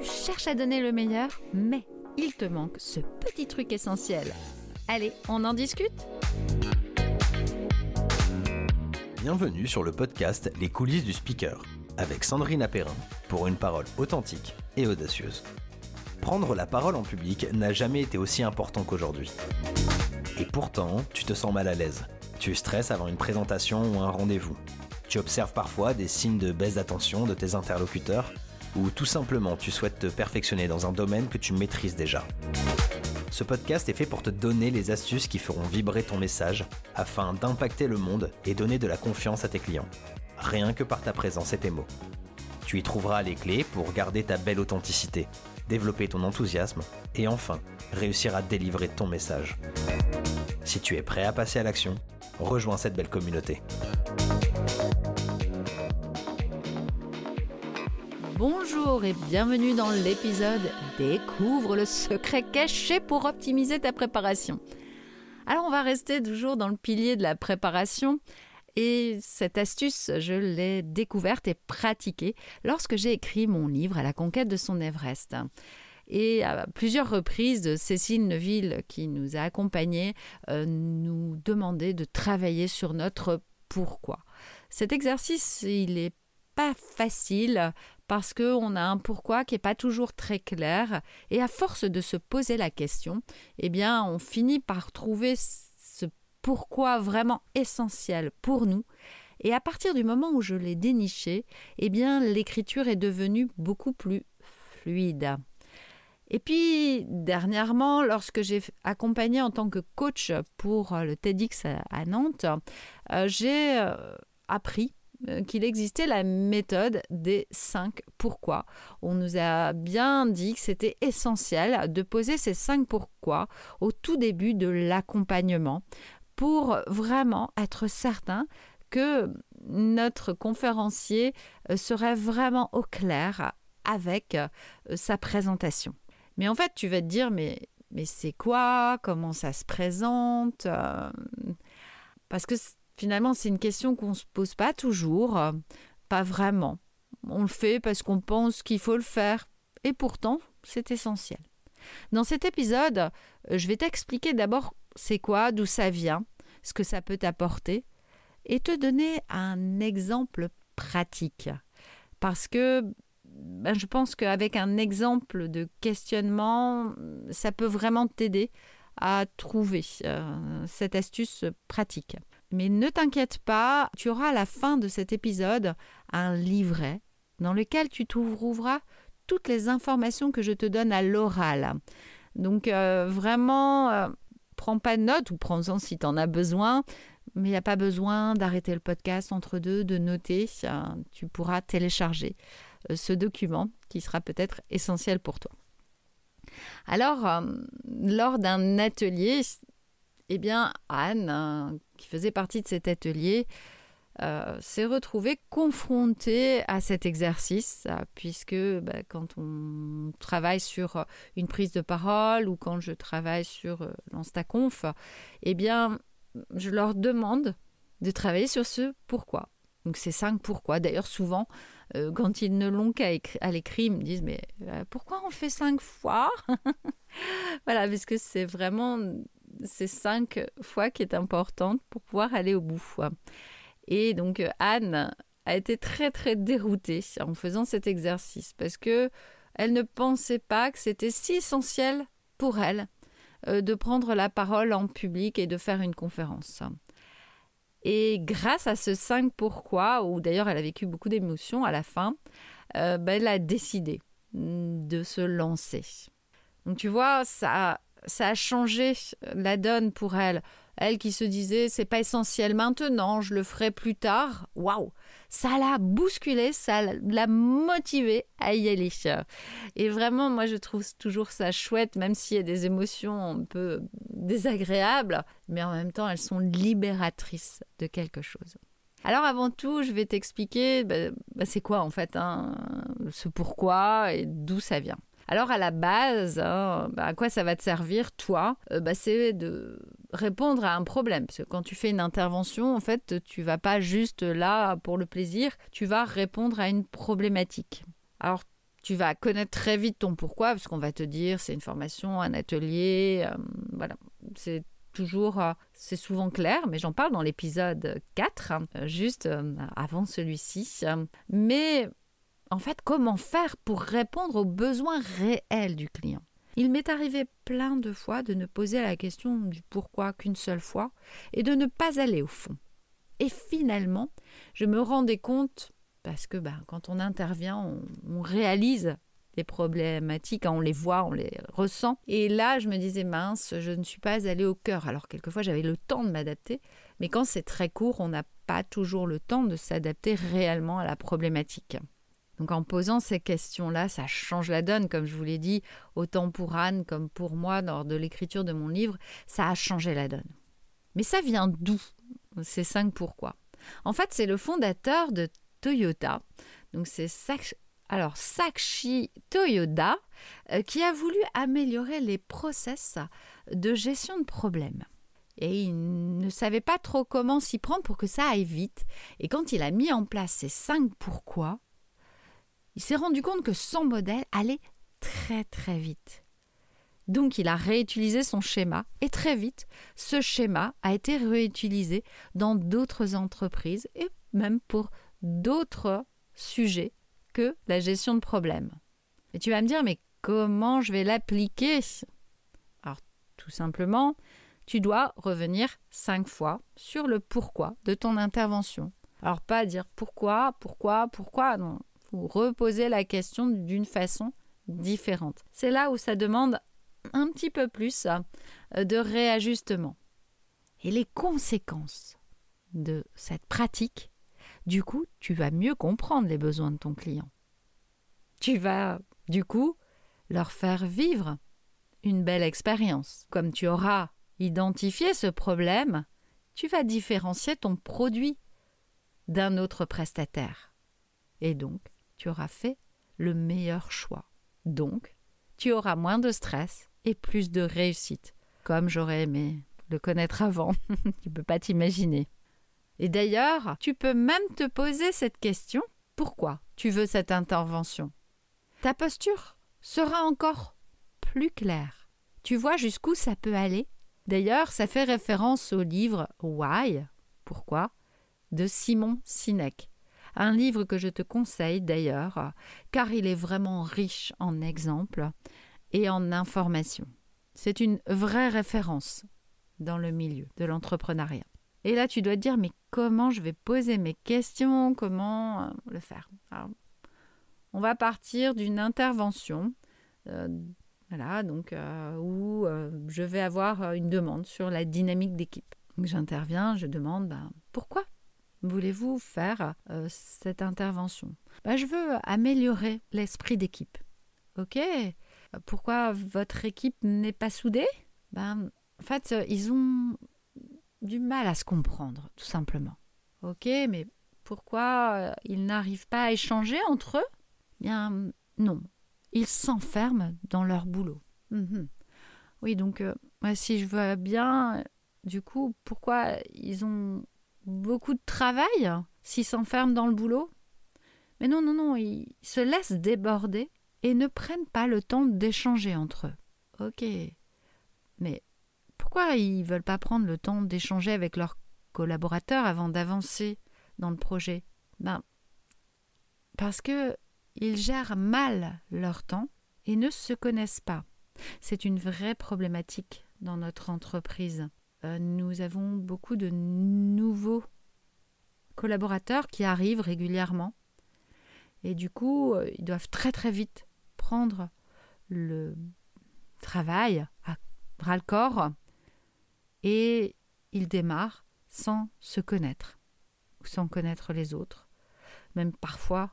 Tu cherches à donner le meilleur, mais il te manque ce petit truc essentiel. Allez, on en discute? Bienvenue sur le podcast Les coulisses du speaker, avec Sandrine Apérin, pour une parole authentique et audacieuse. Prendre la parole en public n'a jamais été aussi important qu'aujourd'hui. Et pourtant, tu te sens mal à l'aise. Tu stresses avant une présentation ou un rendez-vous. Tu observes parfois des signes de baisse d'attention de tes interlocuteurs ou tout simplement tu souhaites te perfectionner dans un domaine que tu maîtrises déjà. Ce podcast est fait pour te donner les astuces qui feront vibrer ton message afin d'impacter le monde et donner de la confiance à tes clients. Rien que par ta présence et tes mots. Tu y trouveras les clés pour garder ta belle authenticité, développer ton enthousiasme et enfin réussir à délivrer ton message. Si tu es prêt à passer à l'action, rejoins cette belle communauté. Bonjour et bienvenue dans l'épisode Découvre le secret caché pour optimiser ta préparation. Alors on va rester toujours dans le pilier de la préparation et cette astuce, je l'ai découverte et pratiquée lorsque j'ai écrit mon livre à la conquête de son Everest. Et à plusieurs reprises, Cécile Neville, qui nous a accompagnés, euh, nous demandait de travailler sur notre pourquoi. Cet exercice, il est pas facile parce qu'on a un pourquoi qui n'est pas toujours très clair et à force de se poser la question, eh bien on finit par trouver ce pourquoi vraiment essentiel pour nous et à partir du moment où je l'ai déniché, eh bien l'écriture est devenue beaucoup plus fluide. Et puis, dernièrement, lorsque j'ai accompagné en tant que coach pour le TEDx à Nantes, euh, j'ai euh, appris qu'il existait la méthode des cinq pourquoi. On nous a bien dit que c'était essentiel de poser ces cinq pourquoi au tout début de l'accompagnement pour vraiment être certain que notre conférencier euh, serait vraiment au clair avec euh, sa présentation. Mais en fait, tu vas te dire, mais, mais c'est quoi? Comment ça se présente? Parce que Finalement, c'est une question qu'on ne se pose pas toujours, pas vraiment. On le fait parce qu'on pense qu'il faut le faire. Et pourtant, c'est essentiel. Dans cet épisode, je vais t'expliquer d'abord c'est quoi, d'où ça vient, ce que ça peut t'apporter, et te donner un exemple pratique. Parce que ben, je pense qu'avec un exemple de questionnement, ça peut vraiment t'aider à trouver euh, cette astuce pratique. Mais ne t'inquiète pas, tu auras à la fin de cet épisode un livret dans lequel tu trouveras toutes les informations que je te donne à l'oral. Donc euh, vraiment, euh, prends pas de notes ou prends-en si tu en as besoin, mais il n'y a pas besoin d'arrêter le podcast entre deux, de noter. Euh, tu pourras télécharger ce document qui sera peut-être essentiel pour toi. Alors, lors d'un atelier, eh bien, Anne, qui faisait partie de cet atelier, euh, s'est retrouvée confrontée à cet exercice, euh, puisque bah, quand on travaille sur une prise de parole ou quand je travaille sur euh, l'Instaconf, eh bien, je leur demande de travailler sur ce pourquoi. Donc c'est cinq pourquoi. D'ailleurs, souvent, quand ils ne l'ont qu'à l'écrit, ils me disent mais pourquoi on fait cinq fois? Voilà, parce que c'est vraiment ces cinq fois qui est importante pour pouvoir aller au bout. Et donc Anne a été très très déroutée en faisant cet exercice parce que elle ne pensait pas que c'était si essentiel pour elle euh, de prendre la parole en public et de faire une conférence. Et grâce à ce 5 pourquoi, où d'ailleurs elle a vécu beaucoup d'émotions à la fin, euh, ben, elle a décidé de se lancer. Donc tu vois, ça ça a changé la donne pour elle. Elle qui se disait c'est pas essentiel maintenant, je le ferai plus tard. Waouh, ça l'a bousculé, ça l'a motivé à y aller. Et vraiment, moi je trouve toujours ça chouette, même s'il y a des émotions un peu désagréables, mais en même temps elles sont libératrices de quelque chose. Alors avant tout, je vais t'expliquer bah, bah, c'est quoi en fait hein, ce pourquoi et d'où ça vient. Alors à la base, hein, bah, à quoi ça va te servir, toi? Euh, bah, C'est de répondre à un problème. Parce que quand tu fais une intervention, en fait, tu vas pas juste là pour le plaisir, tu vas répondre à une problématique. Alors tu vas connaître très vite ton pourquoi, parce qu'on va te dire c'est une formation, un atelier, euh, voilà. C'est toujours, euh, c'est souvent clair, mais j'en parle dans l'épisode 4, euh, juste avant celui-ci. Mais en fait, comment faire pour répondre aux besoins réels du client? Il m'est arrivé plein de fois de ne poser la question du pourquoi qu'une seule fois et de ne pas aller au fond. Et finalement, je me rendais compte, parce que ben, quand on intervient, on, réalise les problématiques, hein, on les voit, on les ressent. Et là, je me disais, mince, je ne suis pas allée au cœur. Alors, quelquefois, j'avais le temps de m'adapter, mais quand c'est très court, on n'a pas toujours le temps de s'adapter réellement à la problématique. Donc en posant ces questions-là, ça change la donne, comme je vous l'ai dit, autant pour Anne comme pour moi lors de l'écriture de mon livre, ça a changé la donne. Mais ça vient d'où ces cinq pourquoi? En fait, c'est le fondateur de Toyota, donc c'est alors Sakshi Toyoda, euh, qui a voulu améliorer les process de gestion de problèmes. Et il ne savait pas trop comment s'y prendre pour que ça aille vite. Et quand il a mis en place ces cinq pourquoi, il s'est rendu compte que son modèle allait très très vite. Donc il a réutilisé son schéma et très vite, ce schéma a été réutilisé dans d'autres entreprises et même pour d'autres sujets que la gestion de problèmes. Et tu vas me dire, mais comment je vais l'appliquer? Alors tout simplement, tu dois revenir cinq fois sur le pourquoi de ton intervention. Alors pas dire pourquoi, pourquoi, pourquoi, non vous reposez la question d'une façon différente. C'est là où ça demande un petit peu plus euh, de réajustement. Et les conséquences de cette pratique, du coup, tu vas mieux comprendre les besoins de ton client. Tu vas, du coup, leur faire vivre une belle expérience. Comme tu auras identifié ce problème, tu vas différencier ton produit d'un autre prestataire. Et donc, tu auras fait le meilleur choix. Donc, tu auras moins de stress et plus de réussite, comme j'aurais aimé le connaître avant. tu ne peux pas t'imaginer. Et d'ailleurs, tu peux même te poser cette question pourquoi tu veux cette intervention? Ta posture sera encore plus claire. Tu vois jusqu'où ça peut aller? D'ailleurs, ça fait référence au livre Why? Pourquoi? de Simon Sinek un livre que je te conseille d'ailleurs, car il est vraiment riche en exemples et en informations. C'est une vraie référence dans le milieu de l'entrepreneuriat. Et là, tu dois te dire, mais comment je vais poser mes questions, comment euh, le faire? On va partir d'une intervention, euh, voilà, donc euh, où je vais avoir une demande sur la dynamique d'équipe. J'interviens, je demande, ben, pourquoi voulez-vous faire euh, cette intervention? Bah, Je veux améliorer l'esprit d'équipe. Ok? Pourquoi votre équipe n'est pas soudée? Ben, En fait, ils ont du mal à se comprendre, tout simplement. Ok, mais pourquoi euh, ils n'arrivent pas à échanger entre eux? Bien, non. Ils s'enferment dans leur boulot. Mhm. Oui, donc, euh, si je vois bien, du coup, pourquoi ils ont beaucoup de travail s'ils s'enferment dans le boulot. Mais non, non, non, ils se laissent déborder et ne prennent pas le temps d'échanger entre eux. Ok. Mais pourquoi ils veulent pas prendre le temps d'échanger avec leurs collaborateurs avant d'avancer dans le projet? Ben parce que ils gèrent mal leur temps et ne se connaissent pas. C'est une vraie problématique dans notre entreprise. Euh, nous avons beaucoup de nouveaux collaborateurs qui arrivent régulièrement. Et du coup, euh, ils doivent très très vite prendre le travail à bras le corps et ils démarrent sans se connaître ou sans connaître les autres. Même parfois,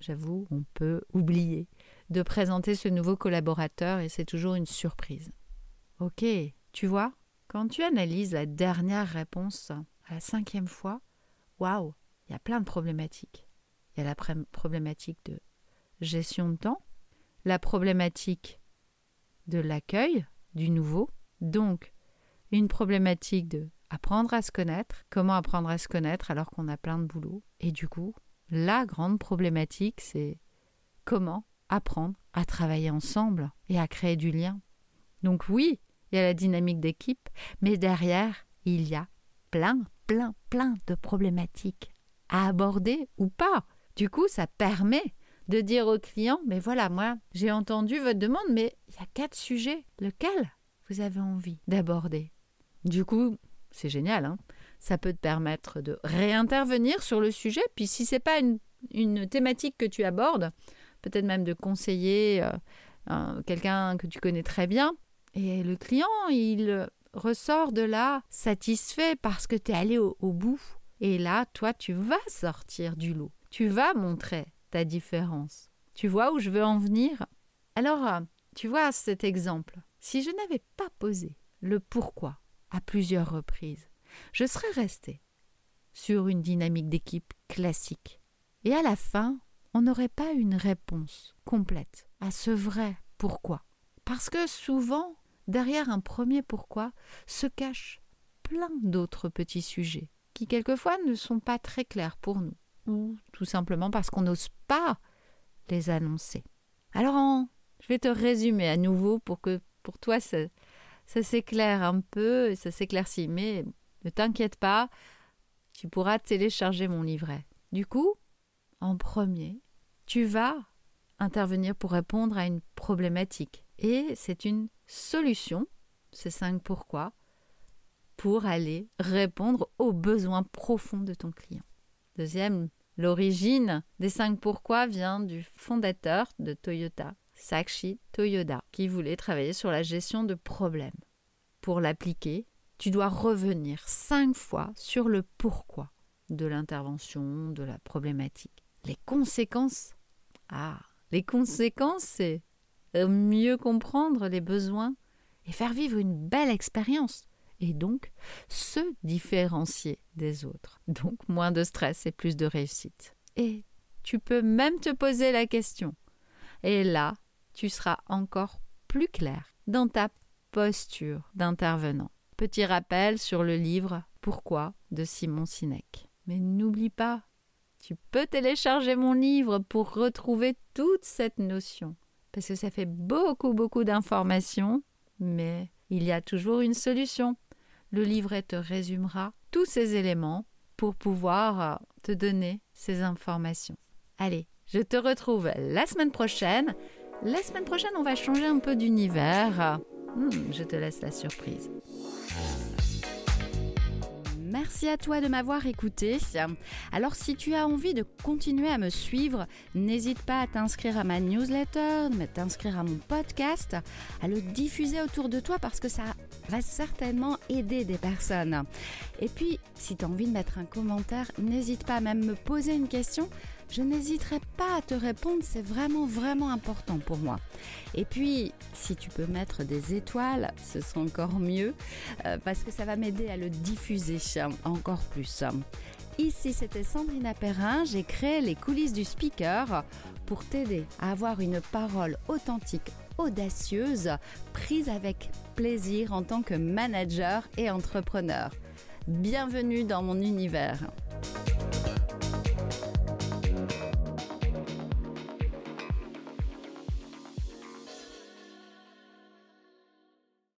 j'avoue, on peut oublier de présenter ce nouveau collaborateur et c'est toujours une surprise. Ok, tu vois, quand tu analyses la dernière réponse à la cinquième fois, waouh, il y a plein de problématiques. Il y a la problématique de gestion de temps, la problématique de l'accueil du nouveau, donc une problématique de apprendre à se connaître, comment apprendre à se connaître alors qu'on a plein de boulot, et du coup, la grande problématique, c'est comment apprendre à travailler ensemble et à créer du lien. Donc oui, il y a la dynamique d'équipe, mais derrière, il y a plein, plein, plein de problématiques à aborder ou pas. Du coup, ça permet de dire au client, mais voilà, moi, j'ai entendu votre demande, mais il y a quatre sujets. Lequel vous avez envie d'aborder? Du coup, c'est génial, hein ça peut te permettre de réintervenir sur le sujet. Puis si c'est pas une, thématique que tu abordes, peut-être même de conseiller euh, quelqu'un que tu connais très bien. Et le client, il ressort de là satisfait parce que tu es allé au, au bout. Et là, toi, tu vas sortir du lot. Tu vas montrer ta différence. Tu vois où je veux en venir? Alors, tu vois cet exemple. Si je n'avais pas posé le pourquoi à plusieurs reprises, je serais resté sur une dynamique d'équipe classique. Et à la fin, on n'aurait pas une réponse complète à ce vrai pourquoi. Parce que souvent, derrière un premier pourquoi se cachent plein d'autres petits sujets qui quelquefois ne sont pas très clairs pour nous, ou tout simplement parce qu'on n'ose pas les annoncer. Alors, je vais te résumer à nouveau pour que pour toi ça, s'éclaire un peu et ça s'éclaircit. Mais ne t'inquiète pas, tu pourras télécharger mon livret. Du coup, en premier, tu vas intervenir pour répondre à une problématique. Et c'est une solution, ces cinq pourquoi, pour aller répondre aux besoins profonds de ton client. Deuxième, l'origine des cinq pourquoi vient du fondateur de Toyota, Sakshi Toyoda, qui voulait travailler sur la gestion de problèmes. Pour l'appliquer, tu dois revenir cinq fois sur le pourquoi de l'intervention, de la problématique. Les conséquences? Ah, les conséquences, c'est mieux comprendre les besoins et faire vivre une belle expérience et donc se différencier des autres. Donc moins de stress et plus de réussite. Et tu peux même te poser la question. Et là, tu seras encore plus clair dans ta posture d'intervenant. Petit rappel sur le livre Pourquoi de Simon Sinek. Mais n'oublie pas, tu peux télécharger mon livre pour retrouver toute cette notion. Parce que ça fait beaucoup, beaucoup d'informations, mais il y a toujours une solution. Le livret te résumera tous ces éléments pour pouvoir euh, te donner ces informations. Allez, je te retrouve la semaine prochaine. La semaine prochaine, on va changer un peu d'univers. Hmm, je te laisse la surprise. Merci à toi de m'avoir écouté. Alors si tu as envie de continuer à me suivre, n'hésite pas à t'inscrire à ma newsletter, à t'inscrire à mon podcast, à le diffuser autour de toi parce que ça va certainement aider des personnes. Et puis, si tu as envie de mettre un commentaire, n'hésite pas à même me poser une question je n'hésiterai pas à te répondre, c'est vraiment vraiment important pour moi. Et puis, si tu peux mettre des étoiles, ce sera encore mieux, euh, parce que ça va m'aider à le diffuser encore plus. Ici, c'était Sandrine Perrin, j'ai créé les coulisses du speaker pour t'aider à avoir une parole authentique, audacieuse, prise avec plaisir en tant que manager et entrepreneur. Bienvenue dans mon univers.